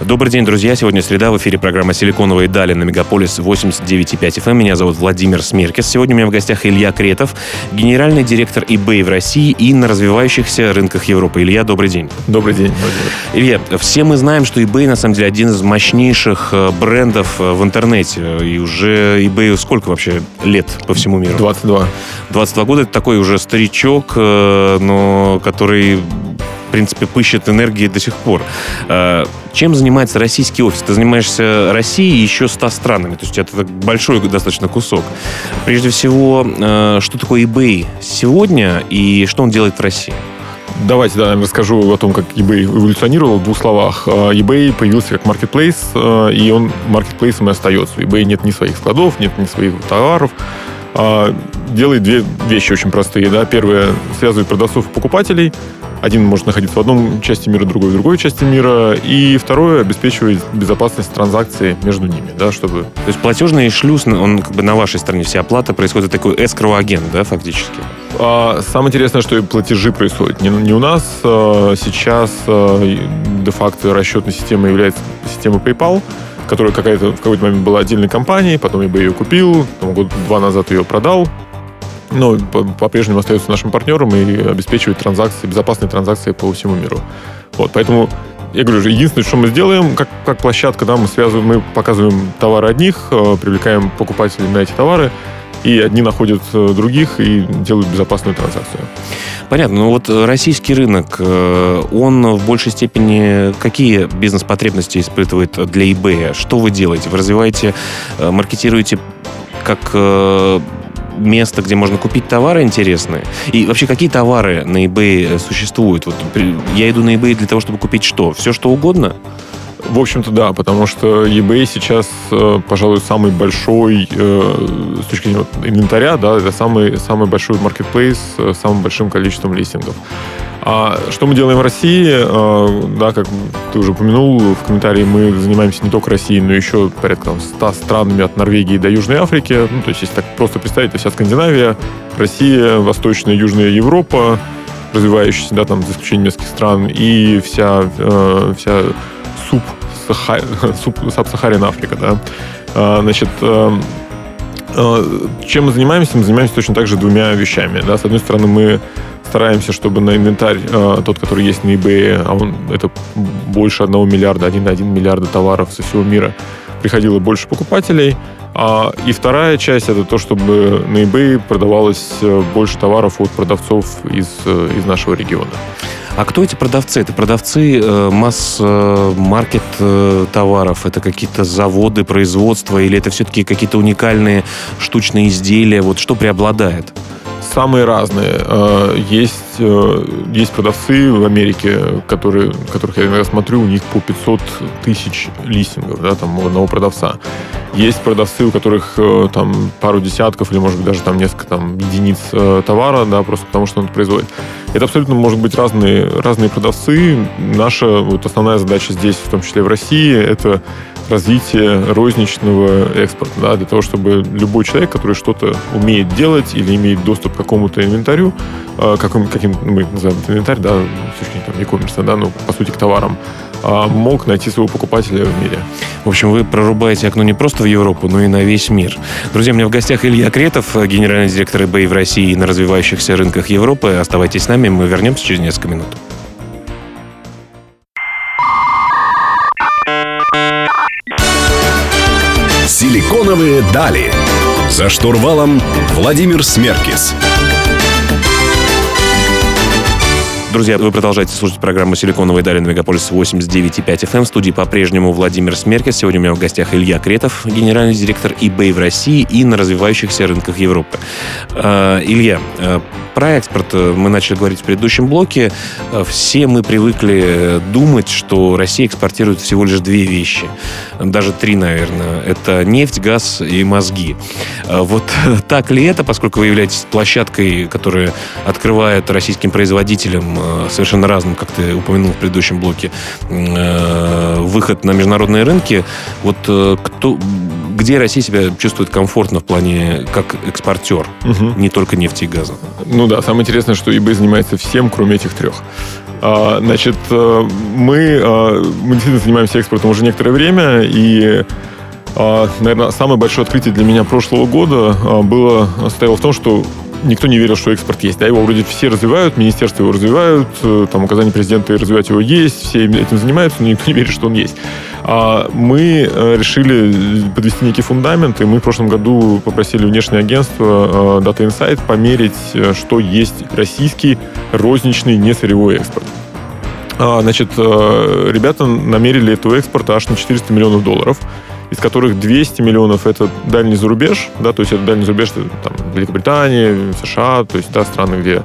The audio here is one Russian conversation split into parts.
Добрый день, друзья. Сегодня среда. В эфире программа «Силиконовые дали» на Мегаполис 89.5 FM. Эм. Меня зовут Владимир Смеркис. Сегодня у меня в гостях Илья Кретов, генеральный директор eBay в России и на развивающихся рынках Европы. Илья, добрый день. Добрый день, Владимир. Илья, все мы знаем, что eBay на самом деле один из мощнейших э, брендов э, в интернете. И уже eBay сколько вообще лет по всему миру? 22. 22 года. Это такой уже старичок, э, но который в принципе, пыщет энергией до сих пор. А, чем занимается российский офис? Ты занимаешься Россией и еще 100 странами, то есть это большой достаточно кусок. Прежде всего, а, что такое eBay сегодня и что он делает в России? Давайте, да, я расскажу о том, как eBay эволюционировал в двух словах. А, eBay появился как marketplace, и он маркетплейсом и остается. У eBay нет ни своих складов, нет ни своих товаров. Делает две вещи очень простые. Да. Первое, связывает продавцов и покупателей – один может находиться в одном части мира, другой в другой части мира. И второе обеспечивает безопасность транзакции между ними, да, чтобы... То есть платежный шлюз, он как бы на вашей стороне, вся оплата происходит такой escrow-агент, да, фактически? А, самое интересное, что и платежи происходят не, не у нас. А, сейчас а, де-факто расчетной системой является система PayPal, которая какая-то, в какой-то момент была отдельной компанией, потом я бы ее купил, потом год два назад ее продал, но по-прежнему остается нашим партнером и обеспечивает транзакции, безопасные транзакции по всему миру. Вот, поэтому я говорю, единственное, что мы сделаем, как, как площадка, да, мы связываем, мы показываем товары одних, э, привлекаем покупателей на эти товары, и одни находят э, других и делают безопасную транзакцию. Понятно. Ну вот российский рынок, э, он в большей степени какие бизнес-потребности испытывает для eBay? Что вы делаете? Вы развиваете, маркетируете как место, где можно купить товары интересные? И вообще, какие товары на eBay э, существуют? Вот я иду на eBay для того, чтобы купить что? Все, что угодно? В общем-то, да, потому что eBay сейчас, э, пожалуй, самый большой э, с точки зрения инвентаря, да, это самый, самый большой маркетплейс с самым большим количеством листингов. А что мы делаем в России? А, да, как ты уже упомянул в комментарии, мы занимаемся не только Россией, но еще порядка 100 странами от Норвегии до Южной Африки. Ну, то есть, если так просто представить, это вся Скандинавия, Россия, Восточная и Южная Европа, развивающаяся, да, там, за исключением нескольких стран, и вся, э, вся суп Саб-Сахарина Африка, да. А, значит, э, э, чем мы занимаемся? Мы занимаемся точно так же двумя вещами. Да? С одной стороны, мы стараемся, чтобы на инвентарь, э, тот, который есть на eBay, а он это больше 1 миллиарда, 1,1 миллиарда товаров со всего мира, приходило больше покупателей. А, и вторая часть это то, чтобы на eBay продавалось э, больше товаров от продавцов из, э, из нашего региона. А кто эти продавцы? Это продавцы э, масс-маркет э, товаров? Это какие-то заводы, производства? Или это все-таки какие-то уникальные штучные изделия? Вот что преобладает? Самые разные. Э, есть, э, есть продавцы в Америке, которые, которых я иногда смотрю, у них по 500 тысяч листингов, да, там, у одного продавца. Есть продавцы, у которых э, там пару десятков или, может быть, даже там несколько там, единиц товара, да, просто потому что он это производит. Это абсолютно может быть разные, разные продавцы. Наша вот основная задача здесь, в том числе в России, это развитие розничного экспорта, да, для того, чтобы любой человек, который что-то умеет делать или имеет доступ к какому-то инвентарю, э, каким, каким мы называем инвентарь, да, с точки зрения e-commerce, да, ну, по сути, к товарам, э, мог найти своего покупателя в мире. В общем, вы прорубаете окно не просто в Европу, но и на весь мир. Друзья, у меня в гостях Илья Кретов, генеральный директор eBay в России и на развивающихся рынках Европы. Оставайтесь с нами, мы вернемся через несколько минут. «Силиконовые дали». За штурвалом Владимир Смеркис. Друзья, вы продолжаете слушать программу «Силиконовые дали» на Мегаполис 89,5 FM. В студии по-прежнему Владимир Смеркис. Сегодня у меня в гостях Илья Кретов, генеральный директор eBay в России и на развивающихся рынках Европы. Э, Илья, э, про экспорт мы начали говорить в предыдущем блоке. Все мы привыкли думать, что Россия экспортирует всего лишь две вещи. Даже три, наверное. Это нефть, газ и мозги. Вот так ли это, поскольку вы являетесь площадкой, которая открывает российским производителям совершенно разным, как ты упомянул в предыдущем блоке, выход на международные рынки. Вот кто, где Россия себя чувствует комфортно в плане как экспортер, угу. не только нефти и газа? Ну да, самое интересное, что eBay занимается всем, кроме этих трех. А, значит, э, мы, а, мы действительно занимаемся экспортом уже некоторое время, и а, наверное, самое большое открытие для меня прошлого года было состояло в том, что никто не верил, что экспорт есть. Да, его вроде все развивают, министерства его развивают, э, там указания президента развивать его есть, все этим занимаются, но никто не верит, что он есть. А мы э, решили подвести некий фундамент, и мы в прошлом году попросили внешнее агентство э, Data Insight померить, что есть российский розничный несырьевой экспорт. А, значит, ребята намерили этого экспорта аж на 400 миллионов долларов из которых 200 миллионов это дальний зарубеж, да, то есть это дальний зарубеж, там, Великобритания, США, то есть, да, страны, где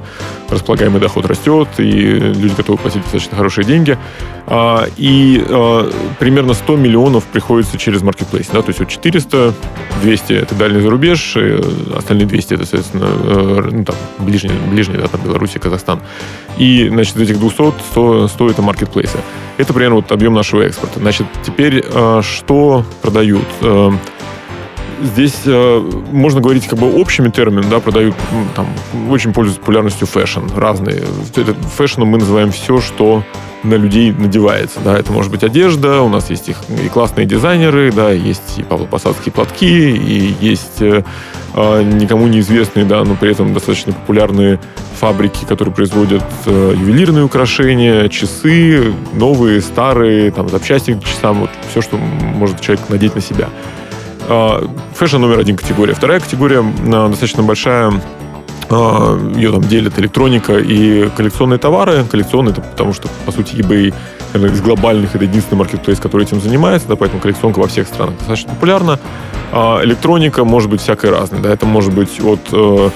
располагаемый доход растет, и люди готовы платить достаточно хорошие деньги. А, и а, примерно 100 миллионов приходится через маркетплейс, да, то есть вот 400, 200 это дальний зарубеж, и остальные 200 это, соответственно, э, ну, там, ближний, ближний, да, там, Беларусь, Казахстан. И, значит, этих 200, 100, 100 это маркетплейсы. Это примерно вот объем нашего экспорта. Значит, теперь а, что продают? Здесь э, можно говорить как бы общими терминами, да, продают, там, очень пользуются популярностью fashion, разные. Fashion ом мы называем все, что на людей надевается, да, это может быть одежда, у нас есть их и классные дизайнеры, да, есть и павлопосадские платки, и есть э, э, никому неизвестные, да, но при этом достаточно популярные фабрики, которые производят э, ювелирные украшения, часы, новые, старые, там, запчасти к часам, вот все, что может человек надеть на себя. Э, fashion номер один категория. Вторая категория э, достаточно большая а, ее там делят электроника и коллекционные товары. Коллекционные, это потому что, по сути, eBay из глобальных это единственный маркетплейс, который этим занимается, да, поэтому коллекционка во всех странах достаточно популярна. А электроника может быть всякой разной, да, это может быть от э,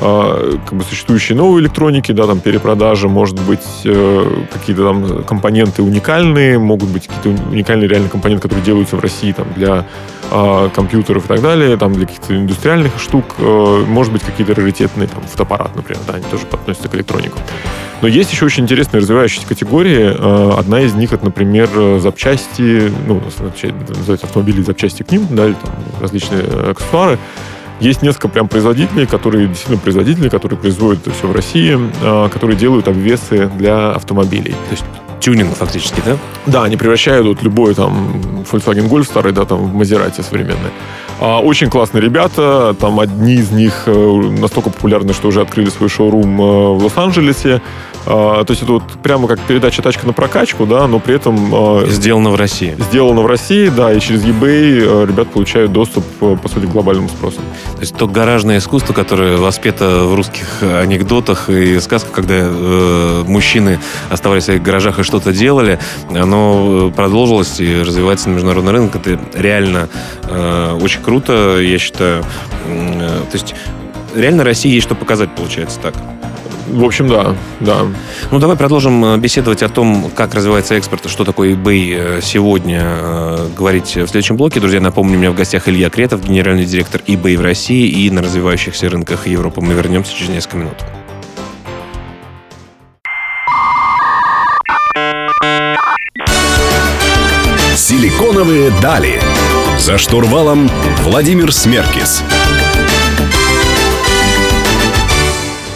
как бы существующей новой электроники, да, там перепродажи, может быть э, какие-то там компоненты уникальные, могут быть какие-то уникальные реальные компоненты, которые делаются в России там для э, компьютеров и так далее, там для каких-то индустриальных штук, э, может быть какие-то раритетные, там фотоаппарат, например, да, они тоже относятся к электронику. Но есть еще очень интересные развивающиеся категории. Э, одна из них это, например, запчасти, ну, называется автомобили запчасти к ним, да, или там различные аксессуары. Есть несколько прям производителей, которые действительно производители, которые производят все в России, э, которые делают обвесы для автомобилей. То есть тюнинг фактически, да? Да, они превращают вот любой там Volkswagen Golf старый, да, там в Maserati современный. А, очень классные ребята, там одни из них э, настолько популярны, что уже открыли свой шоурум э, в Лос-Анджелесе. А, то есть это вот прямо как передача тачка на прокачку, да, но при этом... А, сделано в России. Сделано в России, да, и через eBay ребят получают доступ, по сути, к глобальному спросу. То есть то гаражное искусство, которое воспето в русских анекдотах и сказках, когда э, мужчины оставались в своих гаражах и что-то делали, оно продолжилось и развивается на международный рынок. Это реально э, очень круто, я считаю. Э, то есть реально России есть что показать, получается так. В общем, да, да. Ну, давай продолжим э, беседовать о том, как развивается экспорт, что такое eBay э, сегодня, э, говорить в следующем блоке. Друзья, напомню, у меня в гостях Илья Кретов, генеральный директор eBay в России и на развивающихся рынках Европы. Мы вернемся через несколько минут. Силиконовые дали. За штурвалом Владимир Смеркис.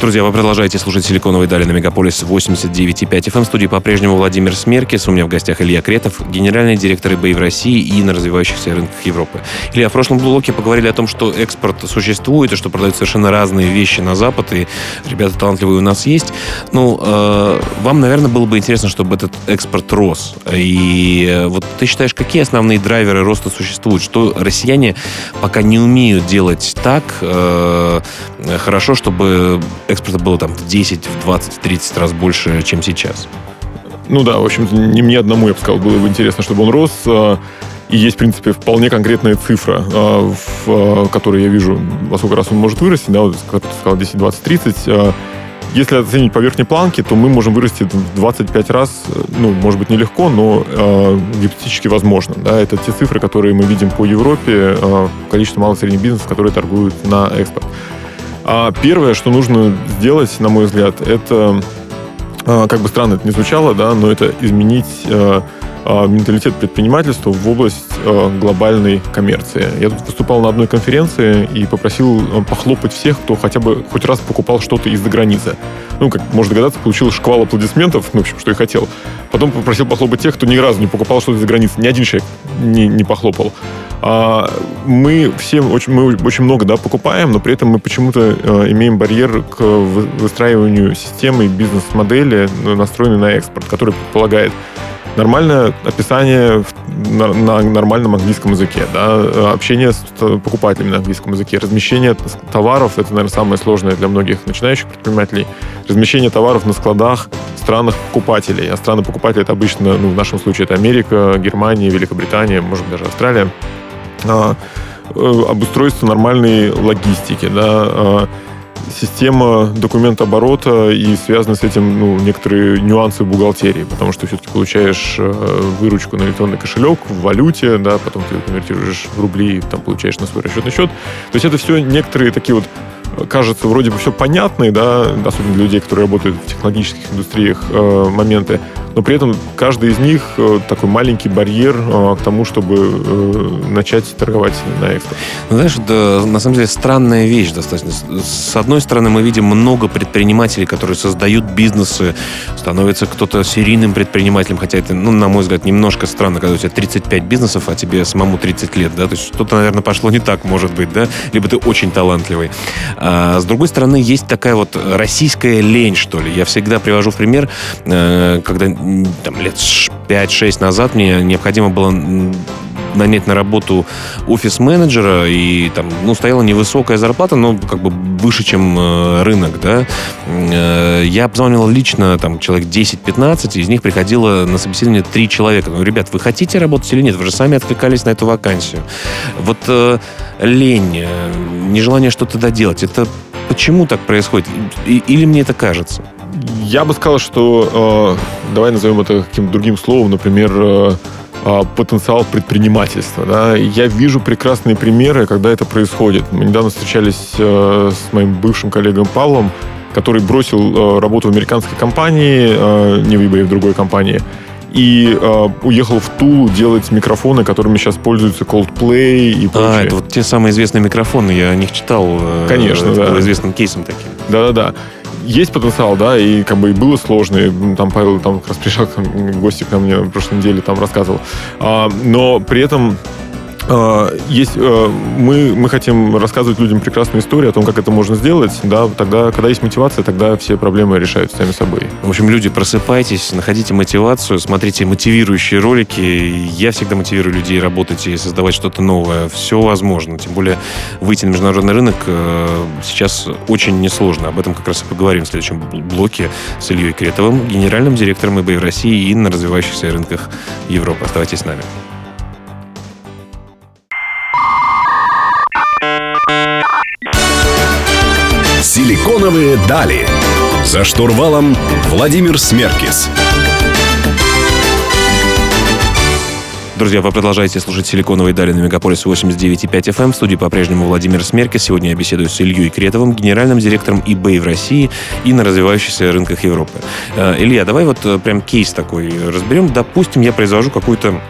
Друзья, вы продолжаете слушать «Силиконовые дали» на Мегаполис 89,5 FM. Эм. В студии по-прежнему Владимир Смеркис. У меня в гостях Илья Кретов, генеральный директор eBay в России и на развивающихся рынках Европы. Илья, в прошлом блоке поговорили о том, что экспорт существует и что продают совершенно разные вещи на Запад, и ребята талантливые у нас есть. Ну, э, вам, наверное, было бы интересно, чтобы этот экспорт рос. И э, вот ты считаешь, какие основные драйверы роста существуют? Что россияне пока не умеют делать так э, хорошо, чтобы экспорта было там в 10, в 20, в 30 раз больше, чем сейчас. Ну да, в общем-то, не мне одному, я бы сказал, было бы интересно, чтобы он рос. А, и есть, в принципе, вполне конкретная цифра, а, в а, которой я вижу, во сколько раз он может вырасти, да, вот, как ты сказал, 10, 20, 30. если оценить по верхней планке, то мы можем вырасти в 25 раз, ну, может быть, нелегко, но э, гипотетически возможно. Да? Это те цифры, которые мы видим по Европе, э, количество малых и средних бизнесов, которые торгуют на экспорт. А первое, что нужно сделать, на мой взгляд, это, э, как бы странно это не звучало, да, но это изменить а, менталитет предпринимательства в область а, глобальной коммерции. Я тут выступал на одной конференции и попросил а, похлопать всех, кто хотя бы хоть раз покупал что-то из-за границы. Ну, как можно догадаться, получил шквал аплодисментов, ну, в общем, что и хотел. Потом попросил похлопать тех, кто ни разу не покупал что-то из-за границы. Ни один человек не, не похлопал. А мы все очень, мы очень много да, покупаем, но при этом мы почему-то имеем барьер к выстраиванию системы бизнес-модели, настроенной на экспорт, который предполагает нормальное описание на, нормальном английском языке, да, общение с покупателями на английском языке, размещение товаров, это, наверное, самое сложное для многих начинающих предпринимателей, размещение товаров на складах странах покупателей, а страны покупателей это обычно, ну, в нашем случае это Америка, Германия, Великобритания, может быть, даже Австралия, а, э, обустройство нормальной логистики, да, а, система документооборота и связаны с этим ну, некоторые нюансы бухгалтерии, потому что все-таки получаешь э, выручку на электронный кошелек в валюте, да, потом ты конвертируешь в рубли, там получаешь на свой расчетный счет. То есть это все некоторые такие вот кажется вроде бы все понятные, да, особенно для людей, которые работают в технологических индустриях, э, моменты, но при этом каждый из них э, такой маленький барьер э, к тому, чтобы начать торговать на экспорт. Ну, знаешь, это на самом деле странная вещь достаточно. С одной стороны, мы видим много предпринимателей, которые создают бизнесы, становится кто-то серийным предпринимателем, хотя это, ну, на мой взгляд, немножко странно, когда у тебя 35 бизнесов, а тебе самому 30 лет, да, то есть что-то, наверное, пошло не так, может быть, да, либо ты очень талантливый. А с другой стороны, есть такая вот российская лень, что ли. Я всегда привожу в пример, когда там, лет 5-6 назад мне необходимо было нанять на работу офис-менеджера, и там, ну, стояла невысокая зарплата, но как бы выше, чем э, рынок, да. Э, я обзванивал лично там человек 10-15, из них приходило на собеседование 3 человека. Ну, ребят, вы хотите работать или нет? Вы же сами откликались на эту вакансию. Вот э, лень, э, нежелание что-то доделать, это почему так происходит? Или мне это кажется? Я бы сказал, что э, давай назовем это каким-то другим словом, например, э, потенциал предпринимательства. Да? Я вижу прекрасные примеры, когда это происходит. Мы недавно встречались э, с моим бывшим коллегой Павлом, который бросил э, работу в американской компании, э, не в eBay, в другой компании, и э, уехал в Тулу делать микрофоны, которыми сейчас пользуются Coldplay и прочее. А, это вот те самые известные микрофоны, я о них читал. Конечно, это да. Было известным кейсом таким. Да-да-да есть потенциал, да, и как бы и было сложно. И, там Павел там как раз приезжал к нам, гости к нам мне на прошлой неделе там рассказывал. А, но при этом есть, а, мы, мы хотим рассказывать людям прекрасную историю о том, как это можно сделать, да, тогда, когда есть мотивация, тогда все проблемы решаются сами собой. В общем, люди, просыпайтесь, находите мотивацию, смотрите мотивирующие ролики. Я всегда мотивирую людей работать и создавать что-то новое. Все возможно. Тем более выйти на международный рынок э, сейчас очень несложно. Об этом как раз и поговорим в следующем блоке с Ильей Кретовым, генеральным директором eBay в России и на развивающихся рынках Европы. Оставайтесь с нами. Силиконовые дали. За штурвалом Владимир Смеркис. Друзья, вы продолжаете слушать «Силиконовые дали» на Мегаполис 89.5 FM. В студии по-прежнему Владимир Смеркис. Сегодня я беседую с Ильей Кретовым, генеральным директором eBay в России и на развивающихся рынках Европы. Э, Илья, давай вот э, прям кейс такой разберем. Допустим, я произвожу какую-то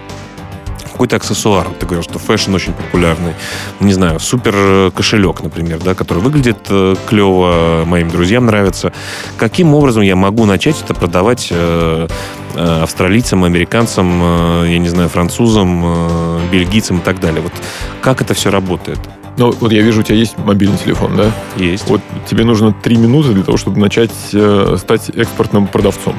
какой-то аксессуар. Ты говорил, что fashion очень популярный. Не знаю, супер э, кошелек, например, да, который выглядит э, клево, моим друзьям нравится. Каким образом я могу начать это продавать э, австралийцам, американцам, я не знаю, французам, бельгийцам и так далее? Вот как это все работает? Ну, вот я вижу, у тебя есть мобильный телефон, да? Есть. Вот тебе нужно три минуты для того, чтобы начать э, стать экспортным продавцом.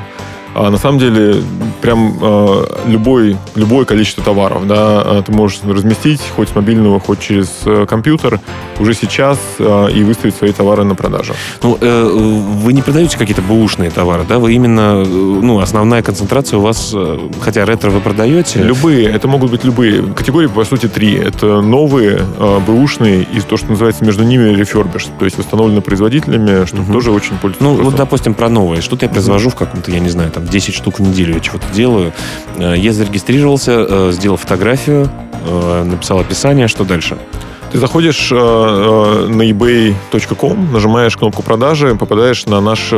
А на самом деле, прям э, любой, любое количество товаров, да, э, ты можешь разместить хоть с мобильного, хоть через э, компьютер уже сейчас э, и выставить свои товары на продажу. Ну, э, вы не продаете какие-то бэушные товары, да? Вы именно, э, ну, основная концентрация у вас, хотя ретро вы продаете? Любые, это могут быть любые. Категории, по сути, три. Это новые, э, бэушные и то, что называется между ними refurbished, то есть восстановлены производителями, что Мгм. тоже очень пользуется Ну, вот, допустим, про новые. Что-то я произвожу в каком-то, я не знаю, там, 10 штук в неделю я чего-то делаю. Э, Я зарегистрировался, э, сделал фотографию, э, написал описание, что дальше? Ты заходишь э, э, на ebay.com, нажимаешь кнопку продажи, попадаешь на наш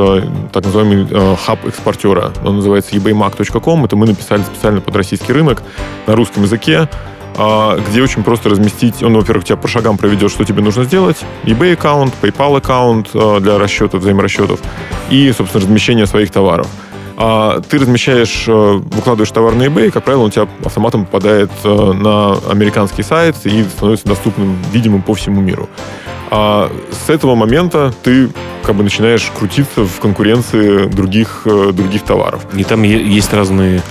так называемый хаб экспортера. Он называется ebaymac.com. Это мы написали специально под российский рынок на русском языке где очень просто разместить. Он, во-первых, тебя по шагам проведет, что тебе нужно сделать. eBay аккаунт, PayPal аккаунт для расчетов, взаиморасчетов и, собственно, размещение своих товаров. А ты размещаешь, э, выкладываешь товар на eBay, как правило, у тебя автоматом попадает э, на американский сайт и становится доступным, видимым по всему миру. А с этого момента ты как бы начинаешь крутиться в конкуренции других, э, других товаров. И там есть разные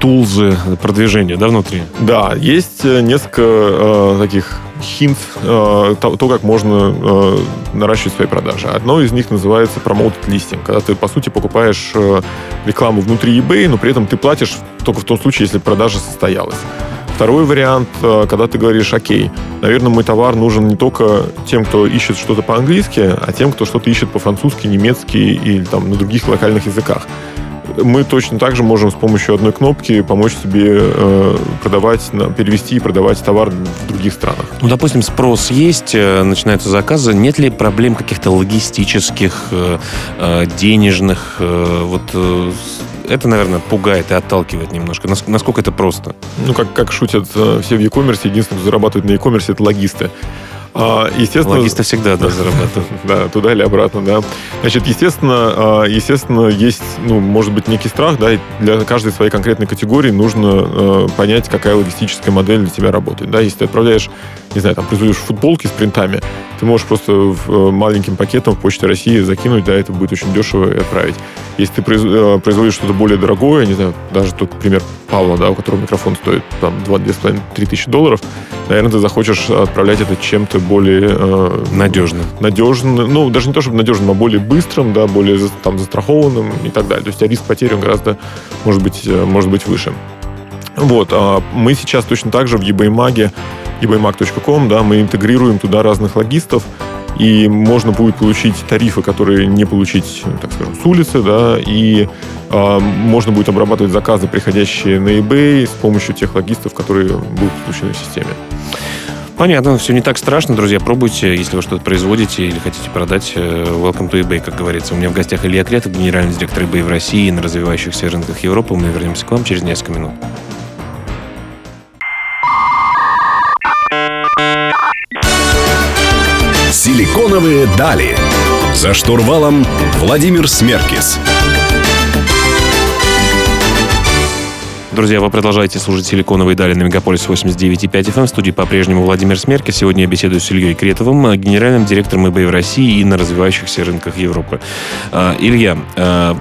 тулзы продвижения, да, внутри? Да, есть э, несколько э, таких хинт, э, то, то, как можно э, наращивать свои продажи. Одно из них называется promoted listing, когда ты, по сути, покупаешь э, рекламу внутри eBay, но при этом ты платишь только в том случае, если продажа состоялась. Второй вариант, э, когда ты говоришь, окей, наверное, мой товар нужен не только тем, кто ищет что-то по-английски, а тем, кто что-то ищет по-французски, немецки или там на других локальных языках мы точно так же можем с помощью одной кнопки помочь тебе э, продавать, перевести и продавать товар в других странах. Ну, допустим, спрос есть, э, начинаются заказы. Нет ли проблем каких-то логистических, э, денежных? э, Вот э, это, наверное, пугает и отталкивает немножко. Нас- Насколько это просто? Ну, как, как шутят все в e-commerce, единственное, кто зарабатывает на e-commerce, это логисты. А, естественно, Логисты всегда, да, зарабатывают. Да, туда или обратно, да. Значит, естественно, а, естественно, есть, ну, может быть, некий страх, да, и для каждой своей конкретной категории нужно э, понять, какая логистическая модель для тебя работает, да. Если ты отправляешь, не знаю, там, производишь футболки с принтами, ты можешь просто в, э, маленьким пакетом в Почте России закинуть, да, это будет очень дешево и отправить. Если ты э, производишь что-то более дорогое, не знаю, даже тот пример Павла, да, у которого микрофон стоит там 2-2,5-3 тысячи долларов, наверное, ты захочешь отправлять это чем-то более э, Надежно. надежным, ну, даже не то, чтобы надежным, а более быстрым, да, более там, застрахованным и так далее. То есть тебя риск потери он гораздо, может быть, э, может быть выше. Вот, а мы сейчас точно так же в eBayMag, ebaymag.com, да, мы интегрируем туда разных логистов, и можно будет получить тарифы, которые не получить, так скажем, с улицы, да, и а, можно будет обрабатывать заказы, приходящие на eBay, с помощью тех логистов, которые будут подключены в системе. Понятно, все не так страшно, друзья. Пробуйте, если вы что-то производите или хотите продать. э, Welcome to eBay, как говорится. У меня в гостях Илья Кретов, генеральный директор eBay в России и на развивающихся рынках Европы. Мы вернемся к вам через несколько минут. Силиконовые дали. За штурвалом Владимир Смеркис. Друзья, вы продолжаете слушать «Силиконовые дали» на Мегаполис 89.5 FM. В студии по-прежнему Владимир Смерки. Сегодня я беседую с Ильей Кретовым, э, генеральным директором eBay в России и на развивающихся рынках Европы. А, Илья, а,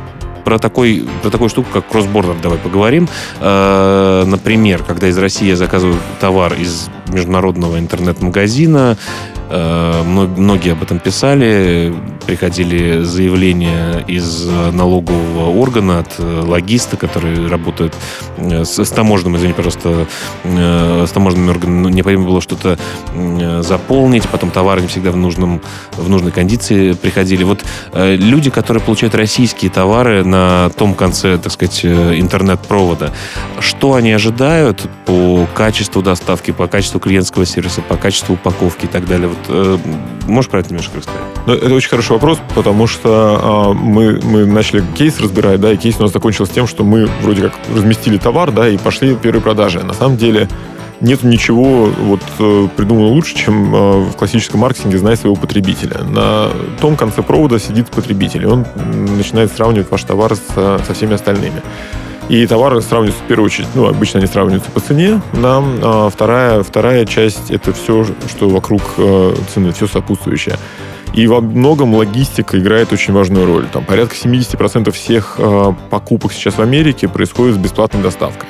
про, такой, про такую штуку, как кроссбордер, давай поговорим. Например, когда из России я заказываю товар из международного интернет-магазина, э, многие об этом писали, приходили заявления из э, налогового органа от э, логиста, которые работают э, с, с таможенным, извини, пожалуйста, э, с таможенными органами, ну, необходимо было что-то э, заполнить, потом товары не всегда в, нужном, в нужной кондиции приходили. Вот э, люди, которые получают российские товары на том конце, так сказать, э, интернет-провода, что они ожидают по качеству доставки, по качеству клиентского сервиса, по качеству упаковки и так далее? Вот, э, можешь про это немножко рассказать? Ну, это очень хороший вопрос, потому что а, мы, мы начали кейс разбирать, да, и кейс у нас закончился тем, что мы вроде как разместили товар, да, и пошли первые продажи. На самом деле нет ничего вот э, придумано лучше, чем э, в классическом маркетинге знай своего потребителя. На том конце провода сидит потребитель, и он начинает сравнивать ваш товар с- со всеми остальными. И товары сравниваются в первую очередь, ну, обычно они сравниваются по цене, да. А вторая, вторая часть — это все, что вокруг э, цены, все сопутствующее. И во многом логистика играет очень важную роль. Там порядка 70% всех э, покупок сейчас в Америке происходит с бесплатной доставкой.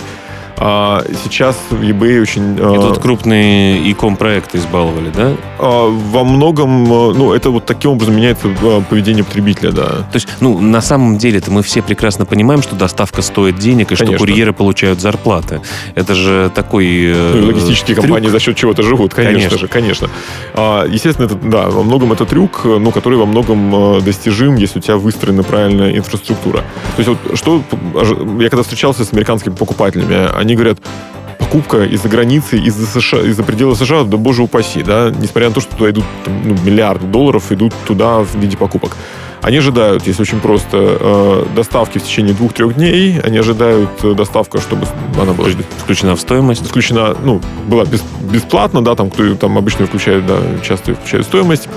А сейчас в eBay очень... И тут а, крупные e-com проекты избаловали, да? А, во многом, а, ну, это вот таким образом меняется поведение потребителя, да. То есть, ну, на самом деле-то мы все прекрасно понимаем, что доставка стоит денег и Конечно. что курьеры получают зарплаты. Это же такой... Э, ну, логистические трюк. компании за счет чего-то живут, конечно, конечно. же, конечно. А, естественно, это, да, во многом это трюк, ну, который во многом достижим, если у тебя выстроена правильная инфраструктура. То есть вот что... Я когда встречался с американскими покупателями, они они говорят, покупка из-за границы, из-за США, из-за предела США, да боже упаси, да, несмотря на то, что туда идут там, ну, миллиарды долларов, идут туда в виде покупок. Они ожидают, если очень просто, э, доставки в течение двух-трех дней. Они ожидают э, доставка, чтобы она была... Включена в стоимость? Включена, ну, была без, бесплатно, да, там, кто там обычно включает, да, часто включает стоимость.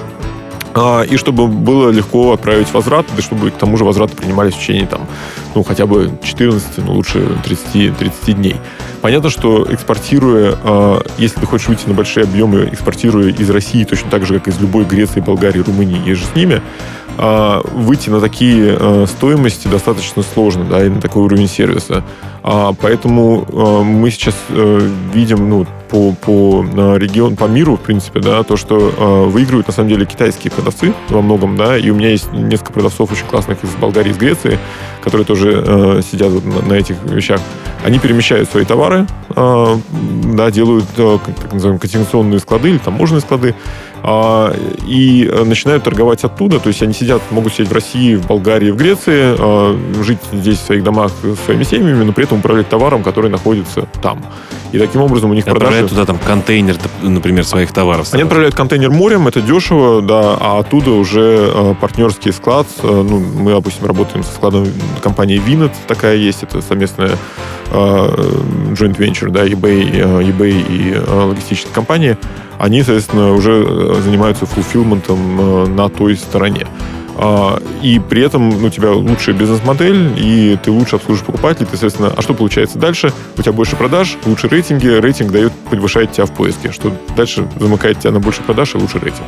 А, и чтобы было легко отправить возврат, да чтобы к тому же возвраты принимались в течение там, ну, хотя бы 14, ну, лучше 30, 30 дней. Понятно, что экспортируя, а, если ты хочешь выйти на большие объемы, экспортируя из России точно так же, как из любой Греции, Болгарии, Румынии, и же с ними, а, выйти на такие стоимости достаточно сложно, да, и на такой уровень сервиса. Поэтому мы сейчас э, видим, ну, по, по регион, по миру, в принципе, да, то, что э, выигрывают на самом деле китайские продавцы во многом, да, и у меня есть несколько продавцов очень классных из Болгарии, из Греции, которые тоже э, сидят вот на, на этих вещах. Они перемещают свои товары, э, да, делают, э, так называемые, консигнационные склады или таможенные склады, а, и э, начинают торговать оттуда. То есть они сидят, могут сидеть в России, в Болгарии, в Греции, а, жить здесь в своих домах своими семьями, но при этом управлять товаром, который находится там. И таким образом у них Отправляют продажи... туда там контейнер, например, своих товаров. Они отправляют контейнер морем, это дешево, да, а оттуда уже э, партнерский склад. Э, ну, мы, допустим, работаем со складом компании Vinet, такая есть, это совместная э, joint venture, да, eBay, э, eBay и э, логистические компании они, соответственно, уже э, занимаются фулфилментом э, на той стороне. А, и при этом ну, у тебя лучшая бизнес-модель, и ты лучше обслуживаешь покупателей, ты, соответственно, а что получается дальше? У тебя больше продаж, лучше рейтинги, рейтинг дает, повышает тебя в поиске, что дальше замыкает тебя на больше продаж и лучше рейтинг.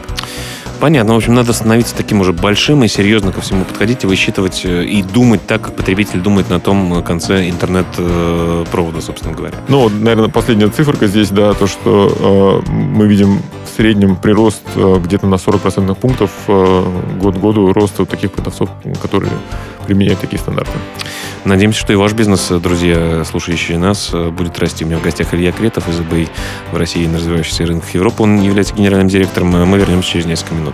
Понятно. В общем, надо становиться таким уже большим и серьезно ко всему подходить и высчитывать э, и думать так, как потребитель думает на том конце интернет-провода, собственно говоря. Ну, наверное, последняя циферка здесь, да, то, что э, мы видим в среднем прирост э, где-то на 40% пунктов э, год году роста у таких продавцов, которые применяют такие стандарты. Надеемся, что и ваш бизнес, друзья, слушающие нас, будет расти. У меня в гостях Илья Кретов из eBay в России на развивающихся рынках Европы. Он является генеральным директором. Мы вернемся через несколько минут.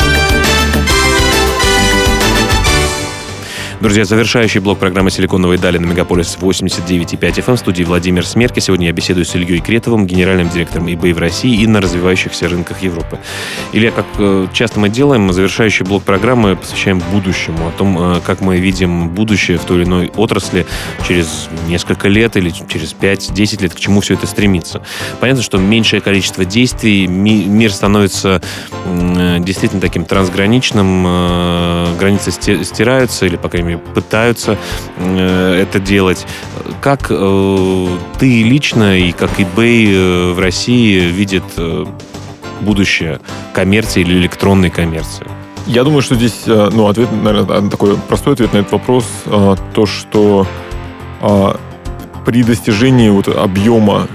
Друзья, завершающий блок программы «Силиконовые дали» на Мегаполис 89.5 FM в студии Владимир Смерки. Сегодня я беседую с Ильей Кретовым, генеральным директором eBay в России и на развивающихся рынках Европы. Илья, как э, часто мы делаем, завершающий блок программы посвящаем будущему, о том, э, как мы видим будущее в той или иной отрасли через несколько лет или через 5-10 лет, к чему все это стремится. Понятно, что меньшее количество действий, мир становится э, действительно таким трансграничным, границы стираются или, по крайней мере, пытаются э, это делать. Как э, ты лично и как eBay э, в России видит будущее коммерции или электронной коммерции? Я думаю, что здесь, ну, ответ, наверное, такой простой ответ на этот вопрос, то, что при достижении вот объема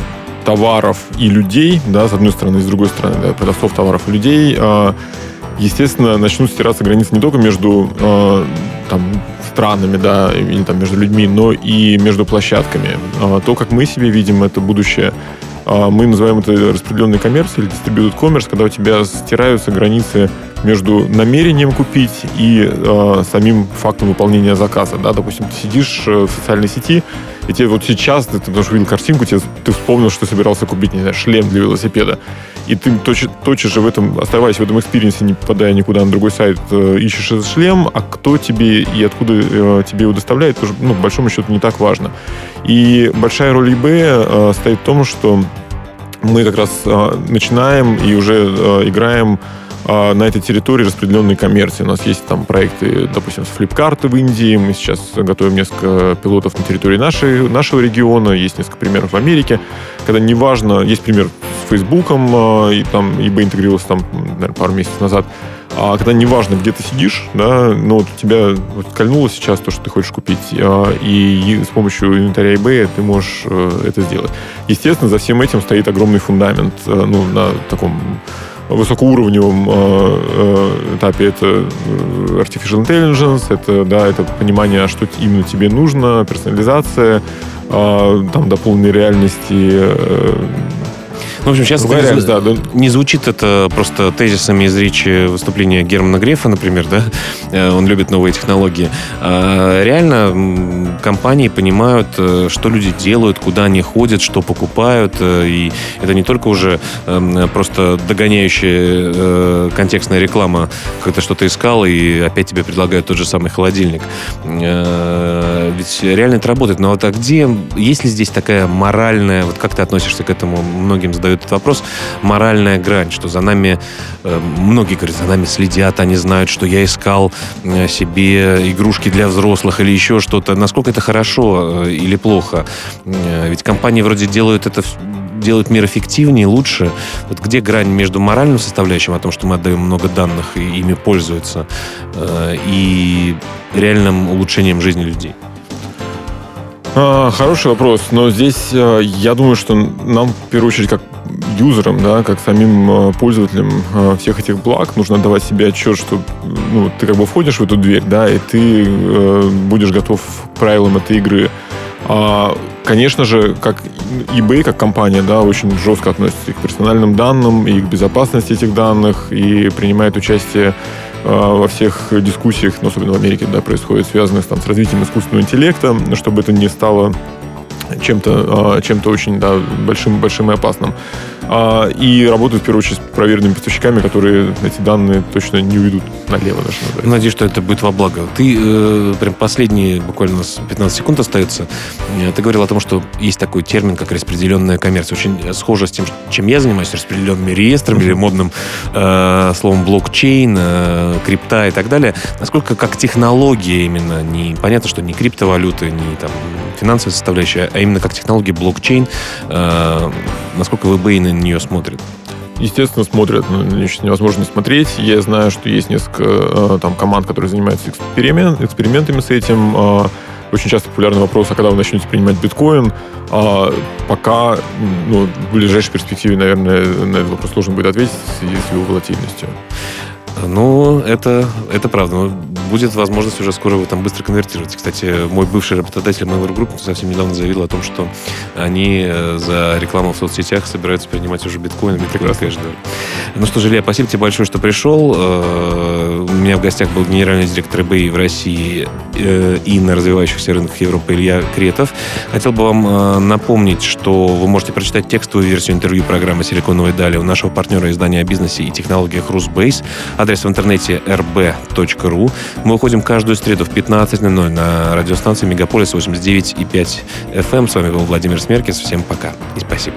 товаров и людей, да, с одной стороны, и с другой стороны, да, продавцов товаров и людей, естественно, начнут стираться границы не только между там, странами, да, или там между людьми, но и между площадками. А, то, как мы себе видим это будущее, а, мы называем это распределенной коммерцией или distributed commerce, когда у тебя стираются границы между намерением купить и э, самим фактом выполнения заказа. Да? Допустим, ты сидишь в социальной сети, и тебе вот сейчас, ты, ты даже увидел картинку, тебе, ты вспомнил, что собирался купить, не знаю, шлем для велосипеда. И ты точно, точно же в этом, оставаясь в этом experience е, не попадая никуда на другой сайт, э, ищешь этот шлем, а кто тебе и откуда э, тебе его доставляет, тоже, ну, по большому счету, не так важно. И большая роль eBay э, стоит в том, что мы как раз начинаем и уже играем на этой территории распределенной коммерции. У нас есть там проекты, допустим, с Flipkart в Индии. Мы сейчас готовим несколько пилотов на территории нашей, нашего региона. Есть несколько примеров в Америке. Когда неважно, есть пример с Фейсбуком, а, и там eBay интегрировался там, наверное, пару месяцев назад. А когда неважно, где ты сидишь, да, но вот тебя вот кольнуло сейчас то, что ты хочешь купить, а, и с помощью инвентаря eBay ты можешь э, это сделать. Естественно, за всем этим стоит огромный фундамент, э, ну, на таком высокоуровневом э, э, этапе это э, artificial intelligence, это, да, это понимание, что именно тебе нужно, персонализация, э, там, дополненной реальности, э, ну, в общем, сейчас это не, да, да. не звучит это просто тезисами из речи выступления Германа Грефа, например, да? Он любит новые технологии. А реально компании понимают, э, что люди делают, куда они ходят, что покупают. Э, и это не только уже эм, просто догоняющая контекстная реклама, ты что-то искал, и опять тебе предлагают тот же самый холодильник. Ведь реально это работает. Но вот а где, есть ли здесь такая моральная, вот как ты относишься к этому? Многим задают этот вопрос, моральная грань, что за нами, э, многие говорят, за нами следят, они знают, что я искал э, себе игрушки для взрослых или еще что-то. Насколько это хорошо э, или плохо? Ведь компании вроде делают это делают мир эффективнее, лучше. Вот где грань между моральным составляющим, о том, что мы отдаем много данных и ими пользуются, и реальным улучшением жизни людей? А, хороший вопрос, но здесь я думаю, что нам в первую очередь как юзерам, да, как самим э, пользователям э, всех этих благ, нужно давать себе отчет, что ну, ты как бы входишь в эту дверь, да, и ты э, будешь готов к правилам этой игры. А, конечно же, как eBay, как компания, да, очень жестко относится и к персональным данным, и к безопасности этих данных, и принимает участие э, во всех дискуссиях, ну, особенно в Америке, да, происходит, связанных там, с развитием искусственного интеллекта, чтобы это не стало чем-то чем очень да, большим, большим и опасным. А, и работают, в первую очередь, с проверенными поставщиками, которые эти данные точно не уведут налево. Даже, Надеюсь, что это будет во благо. Ты э, прям последние буквально 15 секунд остается. Э, ты говорил о том, что есть такой термин, как распределенная коммерция. Очень схоже с тем, чем я занимаюсь, распределенными реестрами или модным э, словом блокчейн, э, крипта и так далее. Насколько как технология именно, не понятно, что не криптовалюты, не там финансовая составляющая, а именно как технология блокчейн, э, насколько вы на нее смотрят? Естественно, смотрят. Ну, невозможно не смотреть. Я знаю, что есть несколько э, там команд, которые занимаются эксперимент, экспериментами с этим. Э, очень часто популярный вопрос, а когда вы начнете принимать биткоин? А пока, ну, в ближайшей перспективе, наверное, на этот вопрос сложно будет ответить с его волатильностью. Ну, это, это правда. Будет возможность уже скоро его там быстро конвертировать. Кстати, мой бывший работодатель Mail.ru Group совсем недавно заявил о том, что они э, за рекламу в соцсетях собираются принимать уже биткоин, биткоин кэш. Ну что ж, Илья, спасибо тебе большое, что пришел. Э, у меня в гостях был генеральный директор eBay в России э, и на развивающихся рынках Европы Илья Кретов. Хотел бы вам напомнить, что вы можете прочитать текстовую версию интервью программы «Силиконовая дали» у нашего партнера издания о бизнесе и технологиях Русбейс. Адрес в интернете rb.ru. Мы выходим каждую среду в 15.00 на радиостанции Мегаполис 89.5 FM. С вами был Владимир Смеркис. Всем пока и спасибо.